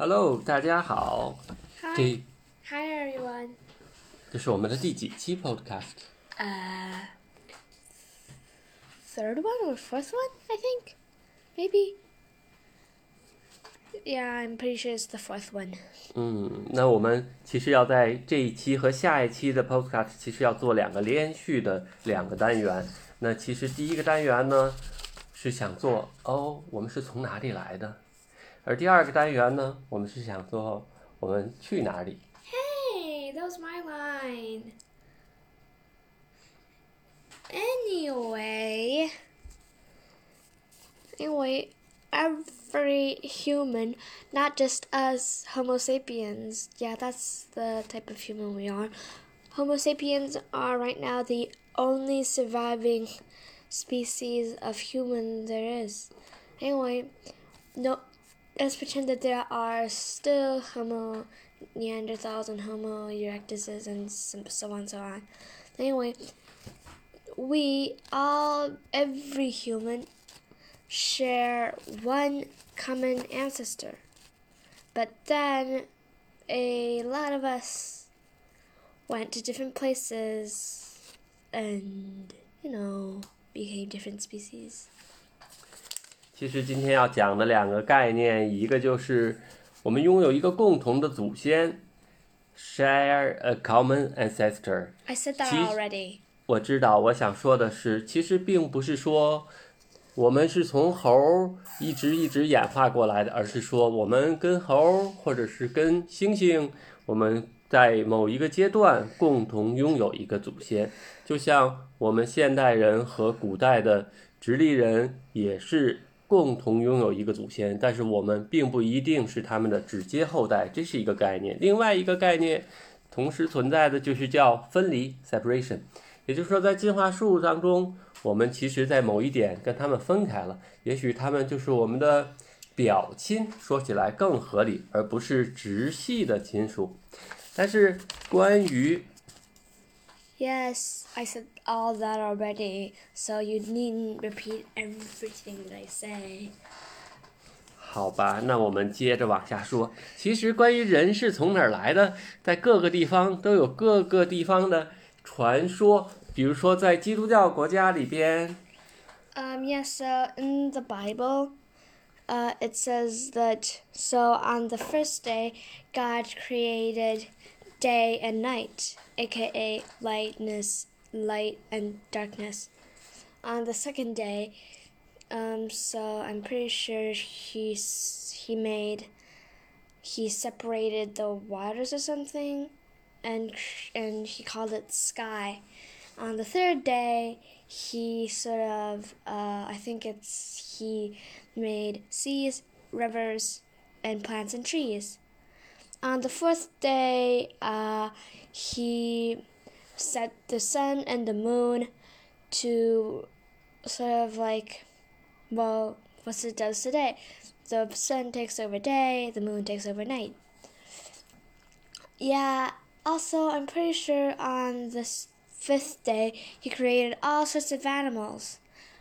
Hello，大家好。Hi. Hi everyone. 这是我们的第几期 Podcast？Uh, third one or fourth one? I think, maybe. Yeah, I'm pretty sure it's the fourth one. 嗯，那我们其实要在这一期和下一期的 Podcast，其实要做两个连续的两个单元。那其实第一个单元呢，是想做哦，我们是从哪里来的？而第二个单元呢，我们是想做我们去哪里？ Hey, that was my line. Anyway, anyway, every human, not just us Homo sapiens, yeah, that's the type of human we are. Homo sapiens are right now the only surviving species of human there is. Anyway, no, let's pretend that there are still Homo Neanderthals and Homo erectuses and so, on so on. Anyway, we all, every human, share one common ancestor. But then a lot of us went to different places and, you know, became different species. 其实今天要讲的两个概念，一个就是我们拥有一个共同的祖先，share a common ancestor。I said that already. 我知道，我想说的是，其实并不是说我们是从猴儿一直一直演化过来的，而是说我们跟猴儿或者是跟猩猩，我们在某一个阶段共同拥有一个祖先，就像我们现代人和古代的直立人也是共同拥有一个祖先，但是我们并不一定是他们的直接后代，这是一个概念。另外一个概念同时存在的就是叫分离 （separation）。也就是说，在进化树当中，我们其实在某一点跟他们分开了，也许他们就是我们的表亲，说起来更合理，而不是直系的亲属。但是关于 Yes, I said all that already, so you needn't repeat everything that I say. 好吧，那我们接着往下说。其实关于人是从哪儿来的，在各个地方都有各个地方的传说。比如说，在基督教国家里边， Um, yes, so in the Bible, uh, it says that so on the first day, God created day and night, aka lightness, light and darkness. On the second day, um, so I'm pretty sure he s- he made he separated the waters or something, and and he called it sky. On the third day, he sort of uh, I think it's he made seas, rivers, and plants and trees. On the fourth day, uh, he set the sun and the moon to sort of like, well, what it does today. The sun takes over day, the moon takes over night. Yeah, also, I'm pretty sure on the fifth day, he created all sorts of animals.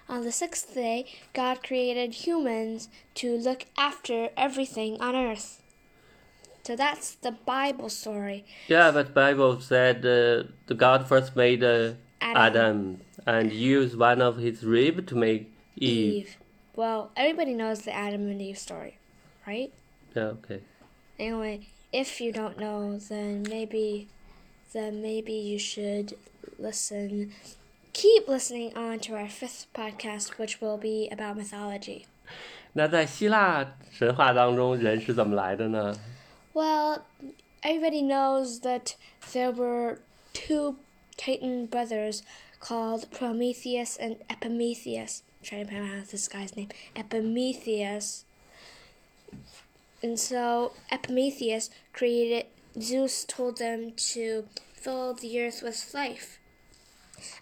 On the sixth day, God created humans to look after everything on earth. So that's the Bible story. Yeah, but Bible said uh, the God first made uh, Adam. Adam and used one of his rib to make Eve. Well, everybody knows the Adam and Eve story, right? Yeah, okay. Anyway, if you don't know, then maybe, then maybe you should listen. Keep listening on to our fifth podcast, which will be about mythology. 那在希腊神话当中，人是怎么来的呢？ Well, everybody knows that there were two Titan brothers called Prometheus and Epimetheus. I'm trying to pronounce this guy's name. Epimetheus. And so Epimetheus created, Zeus told them to fill the earth with life.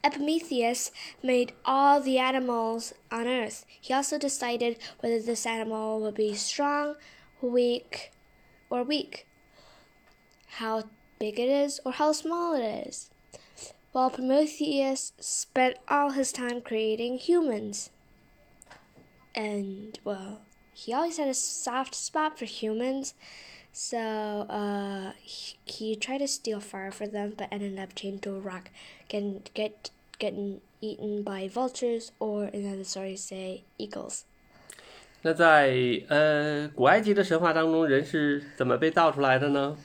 Epimetheus made all the animals on earth. He also decided whether this animal would be strong, weak, or weak, how big it is, or how small it is. While Prometheus spent all his time creating humans. And, well, he always had a soft spot for humans. So uh, he, he tried to steal fire for them, but ended up chained to a rock, getting get getting eaten by vultures, or in other stories say eagles. 那在呃古埃及的神话当中，人是怎么被造出来的呢？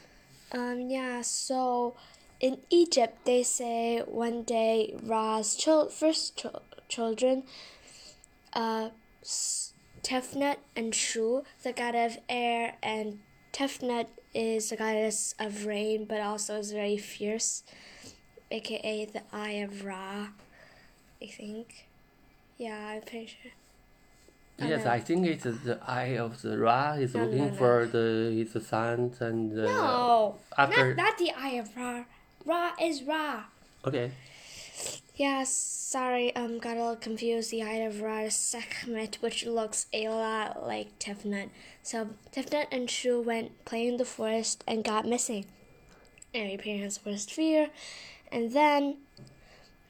Um, yeah, so in Egypt, they say one day Ra's chil- first chil- children, uh, S- Tefnut and Shu, the god of air, and Tefnut is the goddess of rain, but also is very fierce, aka the Eye of Ra, I think. Yeah, I'm pretty sure. Yes. I think it's the eye of the Ra is No, no, looking no. for the his sons and uh, No, after not, not the Eye of Ra. Ra is Ra. okay Yeah, sorry, um, got a little confused. The Eye of Ra is Sekhmet, which looks a lot like Tefnut. So Tefnut and Shu went playing in the forest and got missing. And parents were fear, and then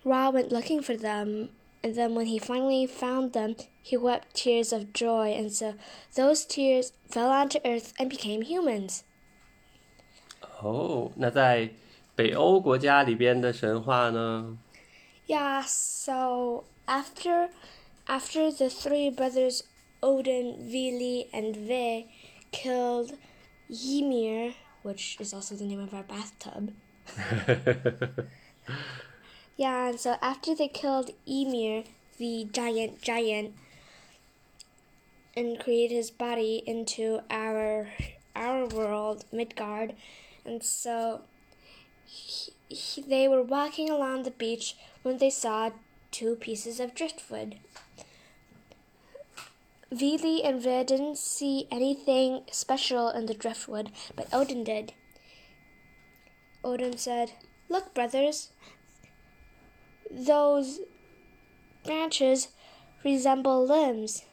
Ra went looking for them And then when he finally found them, he wept tears of joy, and so those tears fell onto earth and became humans. 哦，那在北欧国家里边的神话呢？ Yeah, so after after the three brothers Odin, Vili, and Ve killed Ymir, which is also the name of our bathtub. Yeah, and so after they killed Emir, the giant giant, and created his body into our our world, Midgard, and so he, he, they were walking along the beach when they saw two pieces of driftwood. Vili and Ve didn't see anything special in the driftwood, but Odin did. Odin said, Look, brothers, those branches resemble limbs,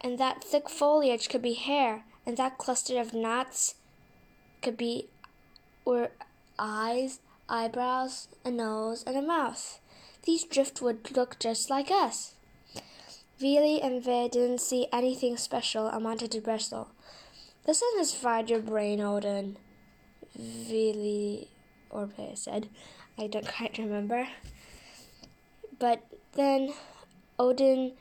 and that thick foliage could be hair, and that cluster of knots could be were eyes, eyebrows, a nose, and a mouth. These driftwood look just like us. Vili and Ve didn't see anything special and wanted to bristle. This has fried your brain, Odin. Vili or Ve said. I don't quite remember. But then Odin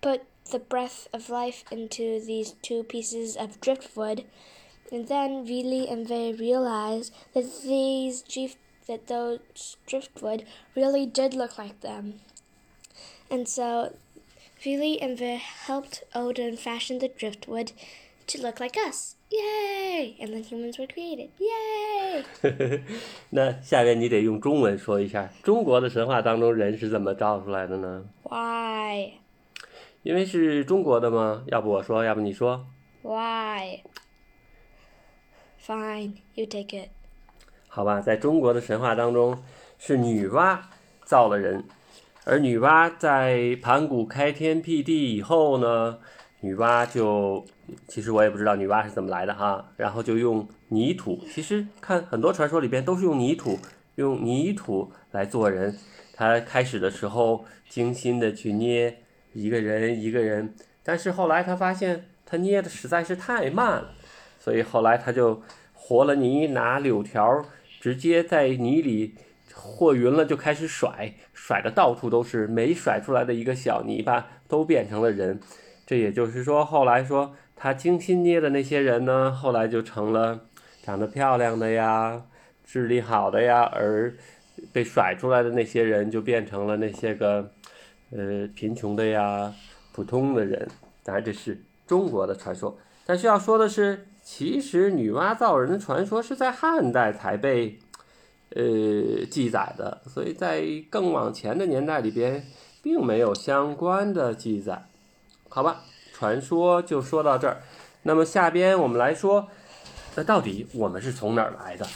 put the breath of life into these two pieces of driftwood, and then Vili and Ve realized that these drift, that those driftwood really did look like them. And so Vili and Ve helped Odin fashion the driftwood to look like us. Yay! And then humans were created. Yay! 那下面你得用中文说一下，中国的神话当中人是怎么造出来的呢？Why? 因为是中国的吗？要不我说，要不你说。Why? Fine, you take it. 好吧，在中国的神话当中，是女娲造了人，而女娲在盘古开天辟地以后呢，女娲就，其实我也不知道女娲是怎么来的哈，然后就用泥土，其实看很多传说里边都是用泥土，用泥土来做人。她开始的时候精心的去捏一个人一个人，但是后来她发现她捏的实在是太慢了，所以后来她就和了泥，拿柳条直接在泥里和匀了就开始甩，甩的到处都是，每甩出来的一个小泥巴都变成了人。这也就是说，后来说他精心捏的那些人呢，后来就成了长得漂亮的呀，智力好的呀，而被甩出来的那些人就变成了那些个呃贫穷的呀、普通的人。当然，这是中国的传说。但需要说的是，其实女娲造人的传说是在汉代才被呃记载的，所以在更往前的年代里边，并没有相关的记载。好吧，传说就说到这儿。那么下边我们来说，那到底我们是从哪儿来的？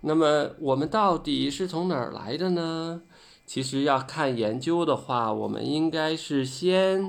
那么我们到底是从哪儿来的呢？其实要看研究的话，我们应该是先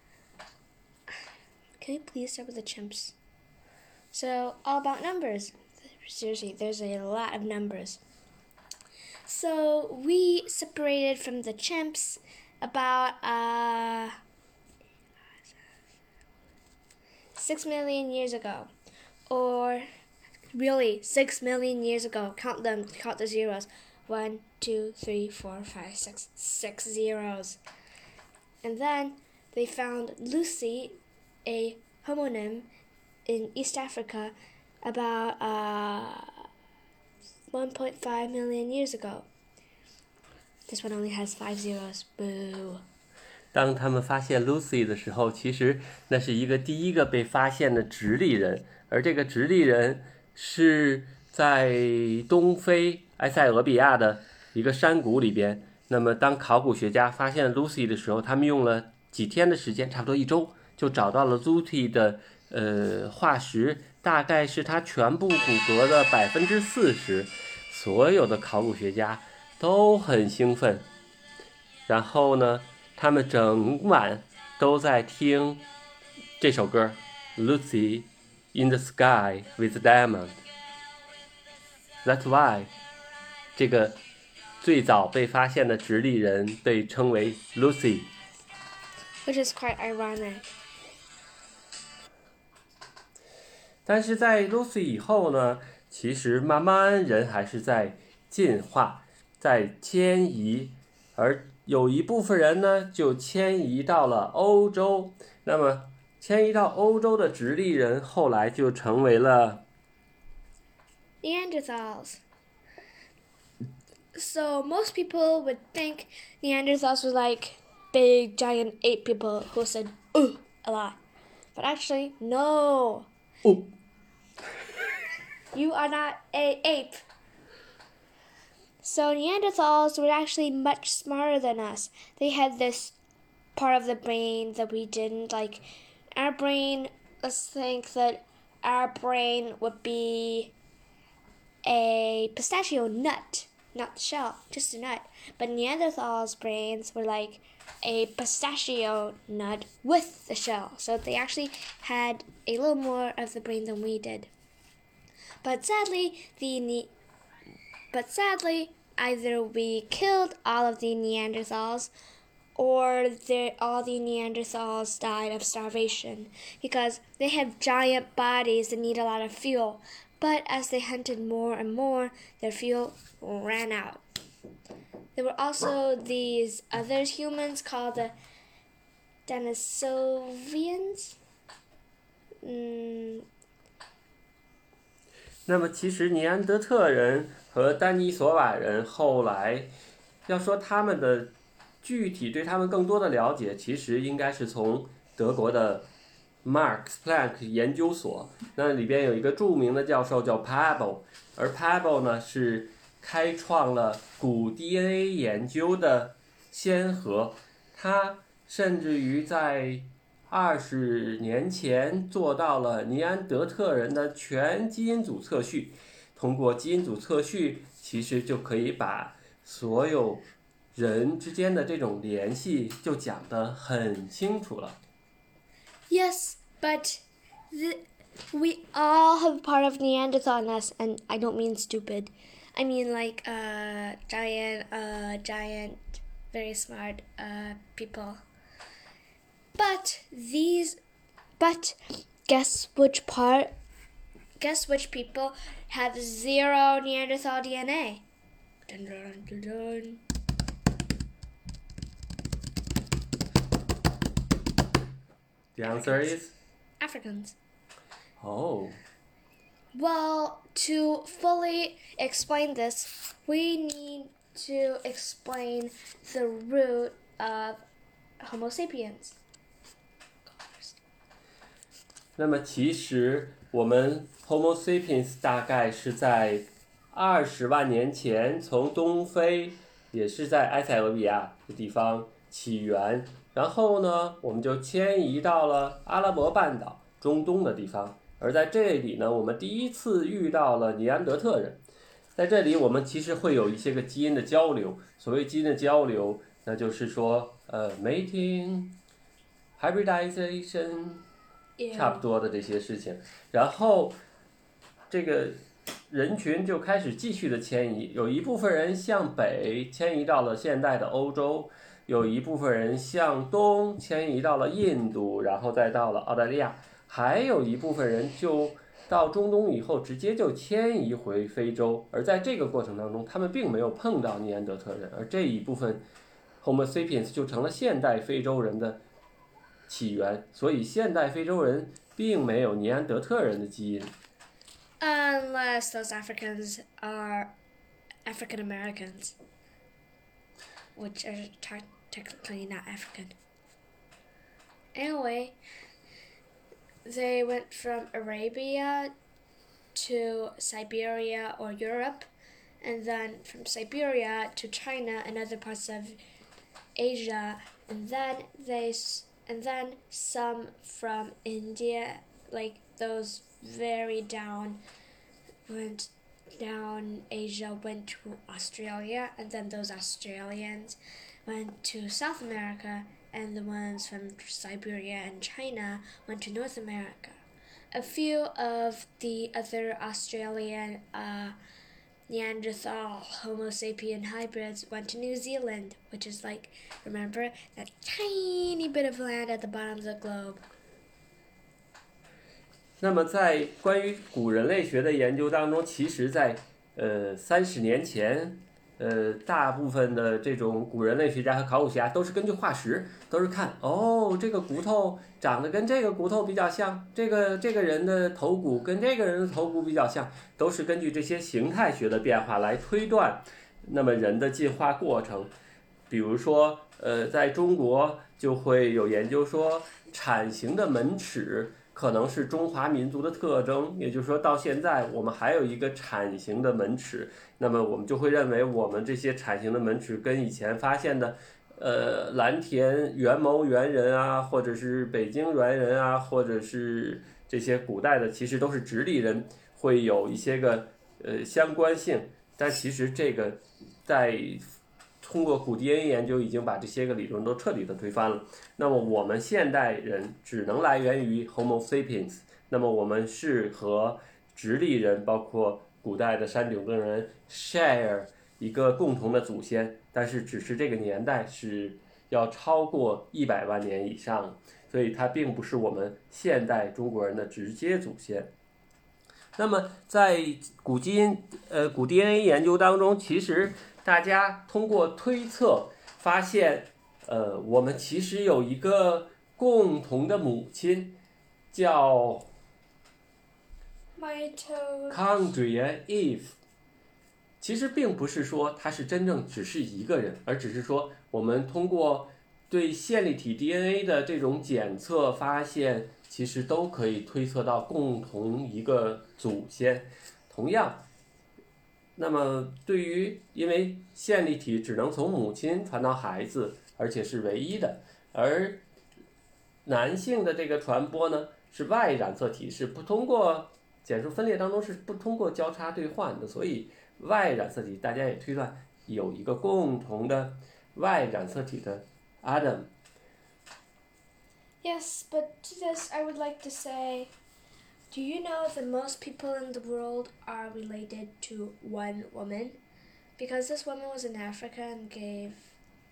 Can you please start with the chimps? So, all about numbers. Seriously, there's a lot of numbers. So, we separated from the chimps about uh, six million years ago. Or really six million years ago. Count them, count the zeros. One, two, three, four, five, six, six zeros. And then they found Lucy, a homonym in East Africa, about uh, 1.5 million years ago. This one only has five zeros. Boo. 当他们发现 Lucy 的时候，其实那是一个第一个被发现的直立人，而这个直立人是在东非埃塞俄比亚的一个山谷里边。那么，当考古学家发现 Lucy 的时候，他们用了几天的时间，差不多一周，就找到了 Lucy 的呃化石，大概是它全部骨骼的百分之四十。所有的考古学家都很兴奋。然后呢，他们整晚都在听这首歌《Lucy in the Sky with Diamond》。That's why 这个最早被发现的直立人被称为 Lucy。Which is quite ironic. 但是在 Lucy 以后呢，其实慢慢人还是在进化，在迁移，而有一部分人呢就迁移到了欧洲。那么迁移到欧洲的直立人后来就成为了 Neanderthals. So most people would think Neanderthals were like big giant ape people who said "ugh" a lot. But actually, no. 哦， You are not a ape. So Neanderthals were actually much smarter than us. They had this part of the brain that we didn't like. Our brain, let's think that our brain would be a pistachio nut, not the shell, just a nut. But Neanderthals' brains were like a pistachio nut with the shell. So they actually had a little more of the brain than we did. But sadly, the ne- but sadly, either we killed all of the Neanderthals, or all the Neanderthals died of starvation because they have giant bodies that need a lot of fuel. But as they hunted more and more, their fuel ran out. There were also these other humans called the Denisovians. Mm, 那么其实尼安德特人和丹尼索瓦人后来，要说他们的具体对他们更多的了解，其实应该是从德国的 Marx Planck 研究所，那里边有一个著名的教授叫 Pablo，而 Pablo 呢是开创了古 DNA 研究的先河，他甚至于在二十年前做到了尼安德特人的全基因组测序，通过基因组测序，其实就可以把所有人之间的这种联系就讲得很清楚了。Yes, but we all have part of Neanderthal in us, and I don't mean stupid. I mean like a giant, a giant, very smart uh, people. But these, but guess which part? Guess which people have zero Neanderthal DNA? Dun, dun, dun, dun. The answer is Africans. oh. Well, to fully explain this, we need to explain the root of Homo sapiens. 那么其实我们 Homo sapiens 大概是在二十万年前从东非，也是在埃塞俄比亚的地方起源，然后呢，我们就迁移到了阿拉伯半岛中东的地方，而在这里呢，我们第一次遇到了尼安德特人。在这里，我们其实会有一些个基因的交流。所谓基因的交流，那就是说，呃，mating、hybridization，差不多的这些事情。然后，这个人群就开始继续的迁移，有一部分人向北迁移到了现代的欧洲，有一部分人向东迁移到了印度，然后再到了澳大利亚，还有一部分人就到中东以后直接就迁移回非洲。而在这个过程当中，他们并没有碰到尼安德特人，而这一部分 Homo sapiens 就成了现代非洲人的起源。所以，现代非洲人并没有尼安德特人的基因。 Unless those Africans are African Americans, which are te- technically not African. Anyway, they went from Arabia to Siberia or Europe, and then from Siberia to China and other parts of Asia, and then they s- and then some from India, like those very down went down Asia went to Australia and then those Australians went to South America and the ones from Siberia and China went to North America. A few of the other Australian uh, Neanderthal Homo sapien hybrids went to New Zealand, which is like, remember, that tiny bit of land at the bottom of the globe. 那么，在关于古人类学的研究当中，其实在呃三十年前， 呃大部分的这种古人类学家和考古学家都是根据化石，都是看哦这个骨头长得跟这个骨头比较像，这个这个人的头骨跟这个人的头骨比较像，都是根据这些形态学的变化来推断，那么人的进化过程。比如说，呃，在中国就会有研究说，铲形的门齿可能是中华民族的特征，也就是说，到现在我们还有一个铲形的门齿，那么我们就会认为我们这些铲形的门齿跟以前发现的，呃，蓝田元谋猿人啊，或者是北京猿人啊，或者是这些古代的，其实都是直立人，会有一些个呃相关性，但其实这个在通过古 DNA 研究已经把这些个理论都彻底的推翻了。那么我们现代人只能来源于 Homo sapiens，那么我们是和直立人，包括古代的山顶洞人 share 一个共同的祖先，但是只是这个年代是要超过一百万年以上，所以它并不是我们现代中国人的直接祖先。那么在古基因呃古 DNA 研究当中，其实大家通过推测发现，呃，我们其实有一个共同的母亲，叫 Mito Chondria Eve。其实并不是说它是真正只是一个人，而只是说我们通过对线粒体 DNA 的这种检测发现，其实都可以推测到共同一个祖先。同样，那么对于因为线粒体只能从母亲传到孩子，而且是唯一的，而男性的这个传播呢是 Y 染色体是不通过减数分裂当中是不通过交叉兑换的，所以 Y 染色体大家也推断有一个共同的 Y 染色体的 Adam。Yes, but to this I would like to say Do you know that most people in the world are related to one woman? Because this woman was in Africa and gave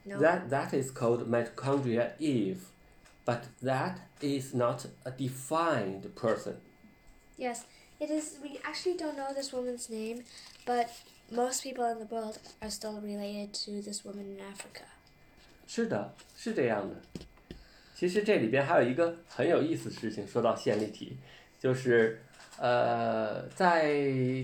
no That that is called mitochondria Eve, but that is not a defined person. Yes, it is we actually don't know this woman's name, but most people in the world are still related to this woman in Africa. 是的，是这样的。其实这里边还有一个很有意思的事情，说到线粒体， 就是呃，在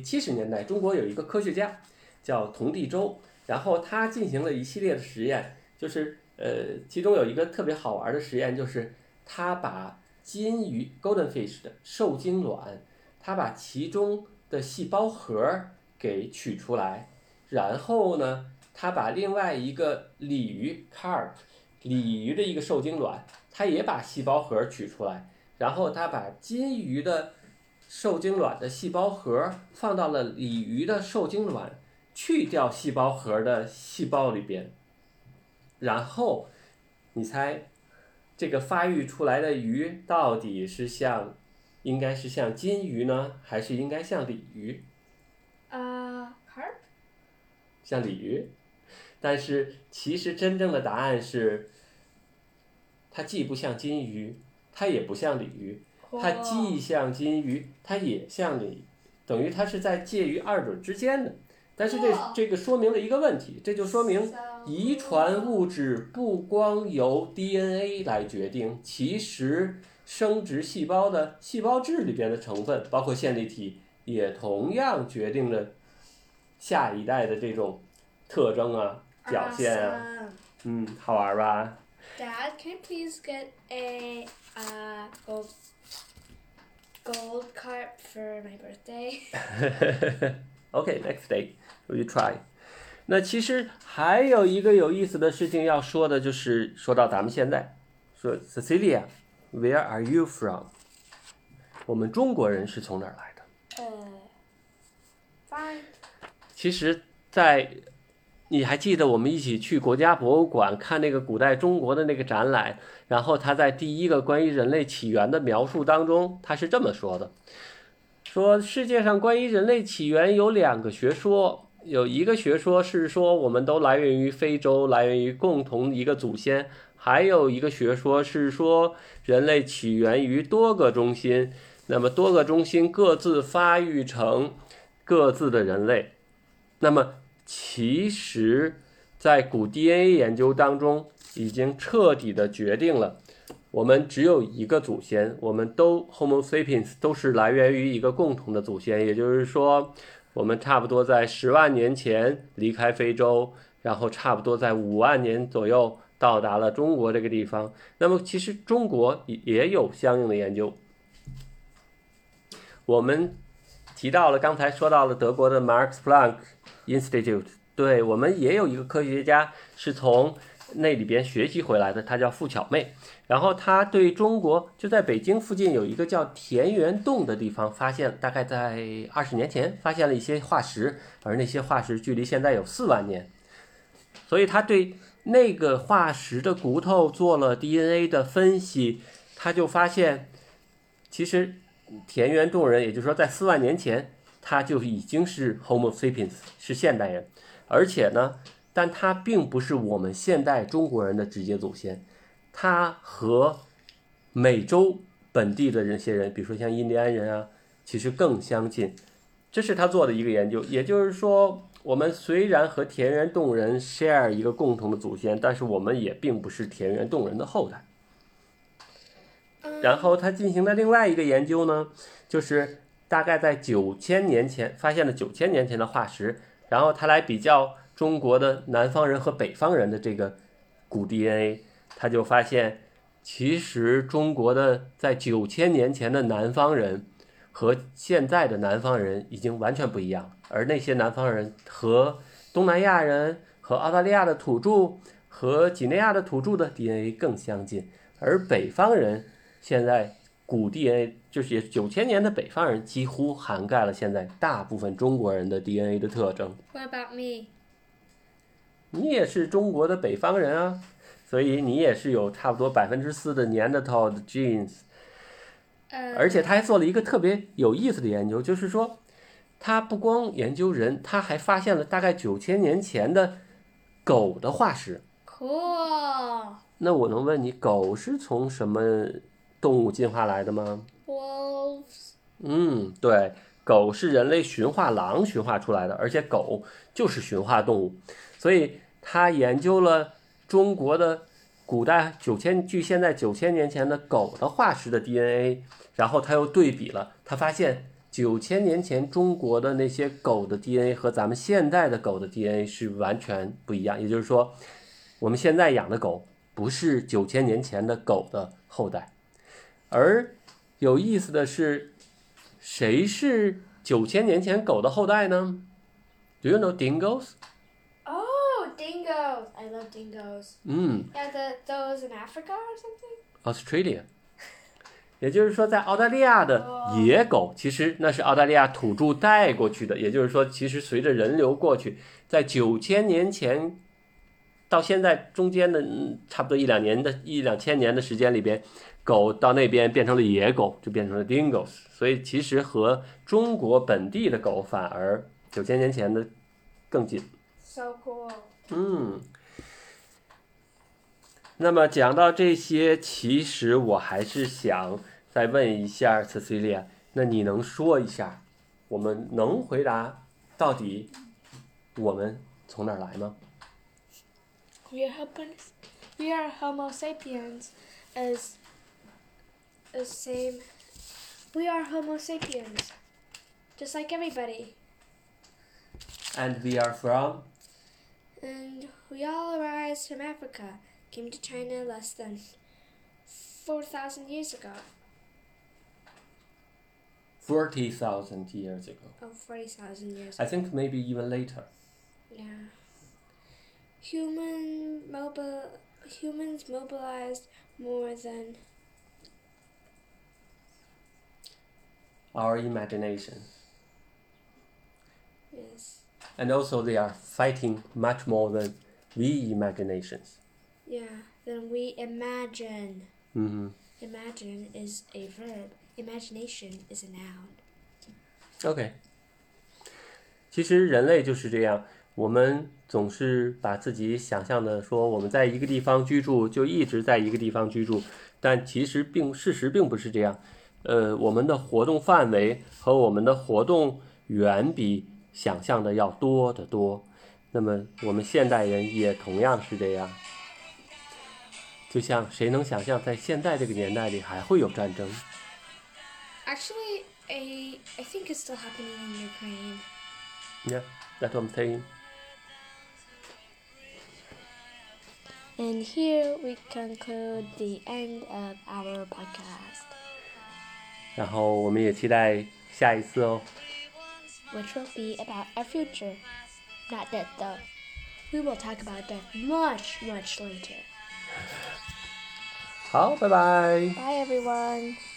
七十年代，中国有一个科学家叫童第周，然后他进行了一系列的实验，就是呃，其中有一个特别好玩的实验，就是他把金鱼 golden fish 的受精卵，他把其中的细胞核给取出来，然后呢，他把另外一个鲤鱼 carp 鲤鱼的一个受精卵，他也把细胞核取出来，然后他把金鱼的受精卵的细胞核放到了鲤鱼的受精卵去掉细胞核的细胞里边，然后你猜这个发育出来的鱼到底是像应该是像金鱼呢，还是应该像鲤鱼？Uh, carp? 像鲤鱼，但是其实真正的答案是，它既不像金鱼，它也不像鲤鱼，它既像金鱼，它也像鲤，等于它是在介于二者之间的。但是这这个说明了一个问题，这就说明遗传物质不光由 DNA 来决定，其实生殖细胞的细胞质里边的成分，包括线粒体，也同样决定了下一代的这种特征啊、表现啊。嗯，好玩吧？Dad, can I please get a uh, gold gold carp for my birthday? OK, next day we try. 那其实还有一个有意思的事情要说的，就是说到咱们现在，说 Cecilia，Where are you from？我们中国人是从哪儿来的？ Uh, fine. 其实，在 你还记得我们一起去国家博物馆看那个古代中国的那个展览，然后他在第一个关于人类起源的描述当中，他是这么说的：说世界上关于人类起源有两个学说，有一个学说是说我们都来源于非洲，来源于共同一个祖先；还有一个学说是说人类起源于多个中心，那么多个中心各自发育成各自的人类。那么，其实，在古 DNA 研究当中，已经彻底的决定了，我们只有一个祖先，我们都 Homo sapiens 都是来源于一个共同的祖先，也就是说，我们差不多在十万年前离开非洲，然后差不多在五万年左右到达了中国这个地方。那么，其实中国也也有相应的研究。我们提到了，刚才说到了德国的 Max Planck Institute，对我们也有一个科学家是从那里边学习回来的，他叫付巧妹。然后他对中国就在北京附近有一个叫田园洞的地方，发现大概在二十年前发现了一些化石，而那些化石距离现在有四万年，所以他对那个化石的骨头做了 DNA 的分析，他就发现，其实田园洞人，也就是说在四万年前。他就已经是 Homo sapiens，是现代人，而且呢，但他并不是我们现代中国人的直接祖先，他和美洲本地的这些人，比如说像印第安人啊，其实更相近。这是他做的一个研究，也就是说，我们虽然和田园洞人 share 一个共同的祖先，但是我们也并不是田园洞人的后代。然后他进行的另外一个研究呢，就是。大概在九千年前发现了九千年前的化石，然后他来比较中国的南方人和北方人的这个古 DNA，他就发现，其实中国的在九千年前的南方人和现在的南方人已经完全不一样，而那些南方人和东南亚人、和澳大利亚的土著、和几内亚的土著的 DNA 更相近，而北方人现在。古 DNA 就是九千年的北方人，几乎涵盖了现在大部分中国人的 DNA 的特征。What about me? 你也是中国的北方人啊，所以你也是有差不多百分之四的 Neanderthal 的 genes。Uh, 而且他还做了一个特别有意思的研究，就是说，他不光研究人，他还发现了大概九千年前的狗的化石。cool. 那我能问你，狗是从什么动物进化来的吗？Wolves. 嗯，对，狗是人类驯化狼驯化出来的，而且狗就是驯化动物，所以他研究了中国的古代九千距现在九千年前的狗的化石的 DNA，然后他又对比了，他发现九千年前中国的那些狗的 DNA 和咱们现在的狗的 DNA 是完全不一样，也就是说，我们现在养的狗不是九千年前的狗的后代。而有意思的是，谁是九千年前狗的后代呢？Do you know dingoes？Oh, dingoes! I love dingoes. 嗯 Yeah, the those in Africa or something.，Australia。也就是说，在澳大利亚的野狗，其实那是澳大利亚土著带过去的。也就是说，其实随着人流过去，在九千年前到现在中间的嗯差不多一两年的一两千年的时间里边，狗到那边变成了野狗，就变成了 dingoes。所以其实和中国本地的狗反而九千年前的更近。So cool. 嗯，那么讲到这些，其实我还是想再问一下 Cecilia，那你能说一下，我们能回答到底我们从哪儿来吗？We are Homo, we are Homo sapiens, as the same. We are Homo sapiens, just like everybody, And we are from and we all arise from Africa. Came to China less than four thousand years ago. forty thousand years ago. Oh, 40,000 years. I think maybe even later. Yeah. Human mobile humans mobilized more than Our imagination. yes. And also they are fighting much more than we imaginations. Yeah, than we imagine. 嗯哼。 Imagine is a verb. Imagination is a noun. OK，其实人类就是这样，我们总是把自己想象的说我们在一个地方居住，就一直在一个地方居住，但其实并事实并不是这样。 呃，我们的活动范围和我们的活动远比想象的要多得多。那么我们现代人也同样是这样。就像谁能想象在现在这个年代里还会有战争？ Actually, I I think it's still happening in Ukraine. Yeah, that's what I'm saying. And here we conclude the end of our podcast, 然后我们也期待下一次哦。 which will be about our future. Not death though. We will talk about death much, much later. 好，拜拜。 Bye everyone.